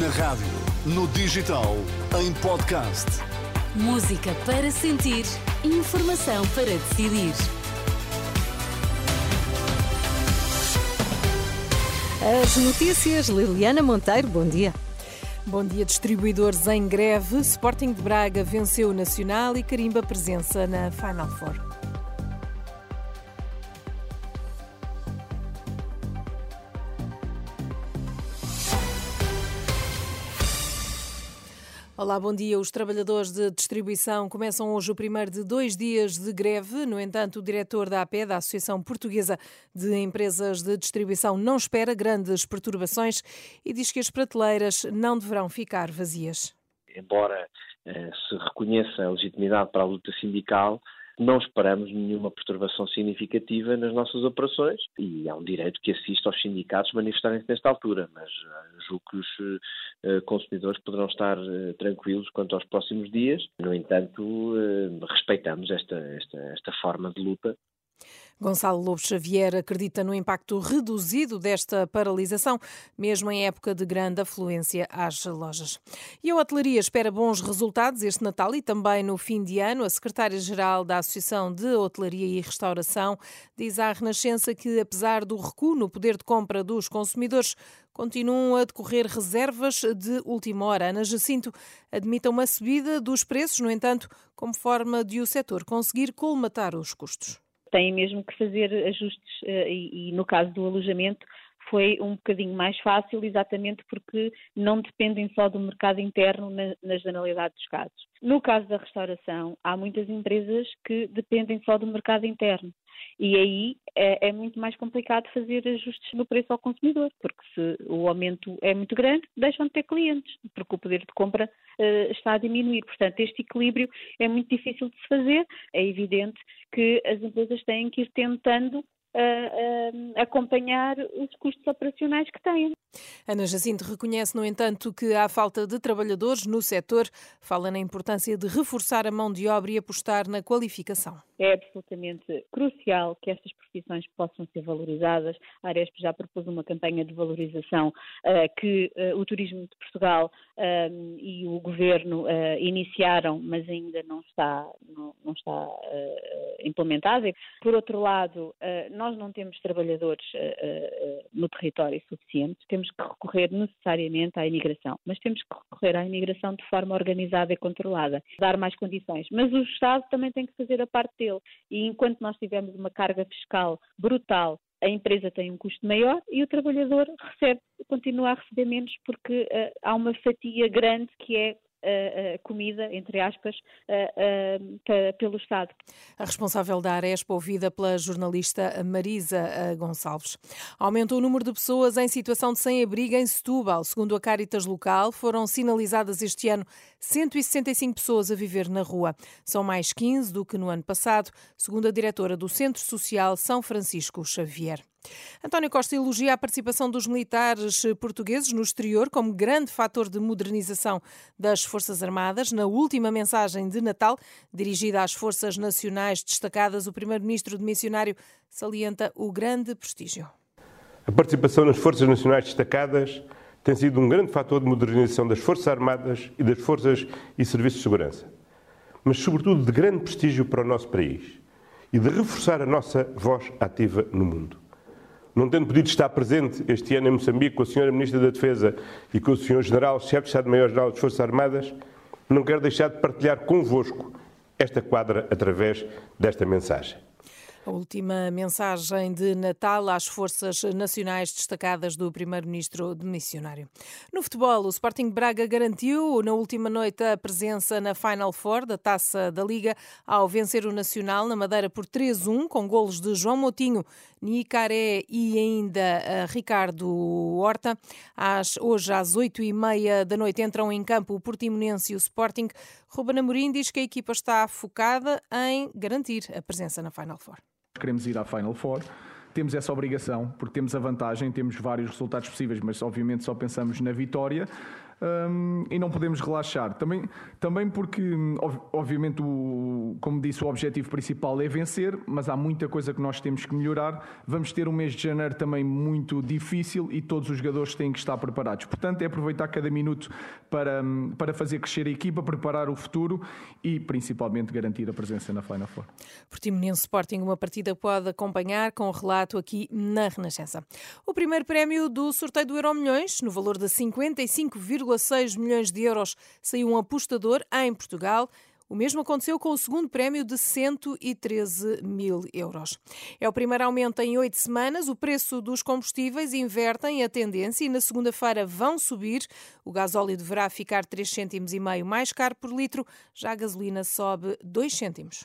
Na rádio, no digital, em podcast. Música para sentir, informação para decidir. As notícias, Liliana Monteiro, bom dia. Bom dia, distribuidores em greve. Sporting de Braga venceu o Nacional e carimba presença na Final Four. Olá, bom dia. Os trabalhadores de distribuição começam hoje o primeiro de dois dias de greve. No entanto, o diretor da AP, da Associação Portuguesa de Empresas de Distribuição, não espera grandes perturbações e diz que as prateleiras não deverão ficar vazias. Embora eh, se reconheça a legitimidade para a luta sindical, não esperamos nenhuma perturbação significativa nas nossas operações e há um direito que assiste aos sindicatos manifestarem-se nesta altura, mas uh, julgo que os uh, consumidores poderão estar uh, tranquilos quanto aos próximos dias. No entanto, respeitamos esta, esta, esta forma de luta Gonçalo Lobo Xavier acredita no impacto reduzido desta paralisação, mesmo em época de grande afluência às lojas. E a hotelaria espera bons resultados este Natal e também no fim de ano. A secretária-geral da Associação de Hotelaria e Restauração diz à Renascença que, apesar do recuo no poder de compra dos consumidores, continuam a decorrer reservas de última hora. Ana Jacinto admite uma subida dos preços, no entanto, como forma de o setor conseguir colmatar os custos têm mesmo que fazer ajustes eh, e, e no caso do alojamento foi um bocadinho mais fácil, exatamente porque não dependem só do mercado interno na, na generalidade dos casos. No caso da restauração, há muitas empresas que dependem só do mercado interno. E aí é, é, muito mais complicado fazer ajustes no preço ao consumidor, porque se o aumento é muito grande, deixam de ter clientes, porque o poder de compra uh, está a diminuir. Portanto, este equilíbrio é muito difícil de se fazer. É evidente que as empresas têm que ir tentando acompanhar os custos operacionais que têm. Ana Jacinto reconhece, no entanto, que há falta de trabalhadores no setor. Fala na importância de reforçar a mão de obra e apostar na qualificação. É absolutamente crucial que estas profissões possam ser valorizadas. A Aresp já propôs uma campanha de valorização uh, que uh, o Turismo de Portugal uh, e o Governo iniciaram, mas ainda não está, não, não está implementada. Por outro lado, nós não temos trabalhadores no território suficiente, temos que recorrer necessariamente à imigração, mas temos que recorrer à imigração de forma organizada e controlada, dar mais condições. Mas o Estado também tem que fazer a parte dele. E enquanto nós tivermos uma carga fiscal brutal a empresa tem um custo maior e o trabalhador recebe, continua a receber menos porque uh, há uma fatia grande que é comida, entre aspas, pelo Estado. A responsável da Arespa, ouvida pela jornalista Marisa Gonçalves. Aumentou o número de pessoas em situação de sem-abrigo em Setúbal. Segundo a Caritas local, foram sinalizadas este ano 165 pessoas a viver na rua. São mais 15 do que no ano passado, segundo a diretora do Centro Social São Francisco Xavier. António Costa elogia a participação dos militares portugueses no exterior como grande fator de modernização das Forças Armadas. Na última mensagem de Natal, dirigida às Forças Nacionais destacadas, o primeiro-ministro de missionário salienta o grande prestígio. A participação nas Forças Nacionais destacadas tem sido um grande fator de modernização das Forças Armadas e das Forças e Serviços de Segurança, mas, sobretudo, de grande prestígio para o nosso país e de reforçar a nossa voz ativa no mundo não tendo podido estar presente este ano em Moçambique com a Sra. Ministra da Defesa e com o Sr. General, Chefe de Estado-Maior-General das Forças Armadas, não quero deixar de partilhar convosco esta quadra através desta mensagem. A última mensagem de Natal às forças nacionais destacadas do primeiro-ministro de missionário. No futebol, o Sporting Braga garantiu na última noite a presença na Final Four da Taça da Liga ao vencer o Nacional na Madeira por 3-1 com golos de João Moutinho, Nicaré e ainda eh, Ricardo Horta. Às, hoje às 8h30 da noite entram em campo o Portimonense e o Sporting. Ruben Amorim diz que a equipa está focada em garantir a presença na Final Four. Queremos ir à Final Four. temos essa obrigação, porque temos a vantagem, temos vários resultados possíveis, mas obviamente só pensamos na vitória um, e não podemos relaxar. Também, também porque, obviamente, o, como disse, o objetivo principal é vencer, mas há muita coisa que nós temos que melhorar. Vamos ter um mês de janeiro também muito difícil e todos os jogadores têm que estar preparados. Portanto, é aproveitar cada minuto para, para fazer crescer a equipa, preparar o futuro e, principalmente, garantir a presença na Final Four. Portimonense Sporting, uma partida pode acompanhar com o relato aqui na Renascença. O primeiro prémio do sorteio do Euro Milhões, no valor de 55, 1,6 milhões de euros saiu um apostador em Portugal. O mesmo aconteceu com o segundo prémio de 113 mil euros. É o primeiro aumento em oito semanas. O preço dos combustíveis invertem a tendência e na segunda-feira vão subir. O gasóleo deverá ficar 3 cêntimos e meio mais caro por litro, já a gasolina sobe 2 cêntimos.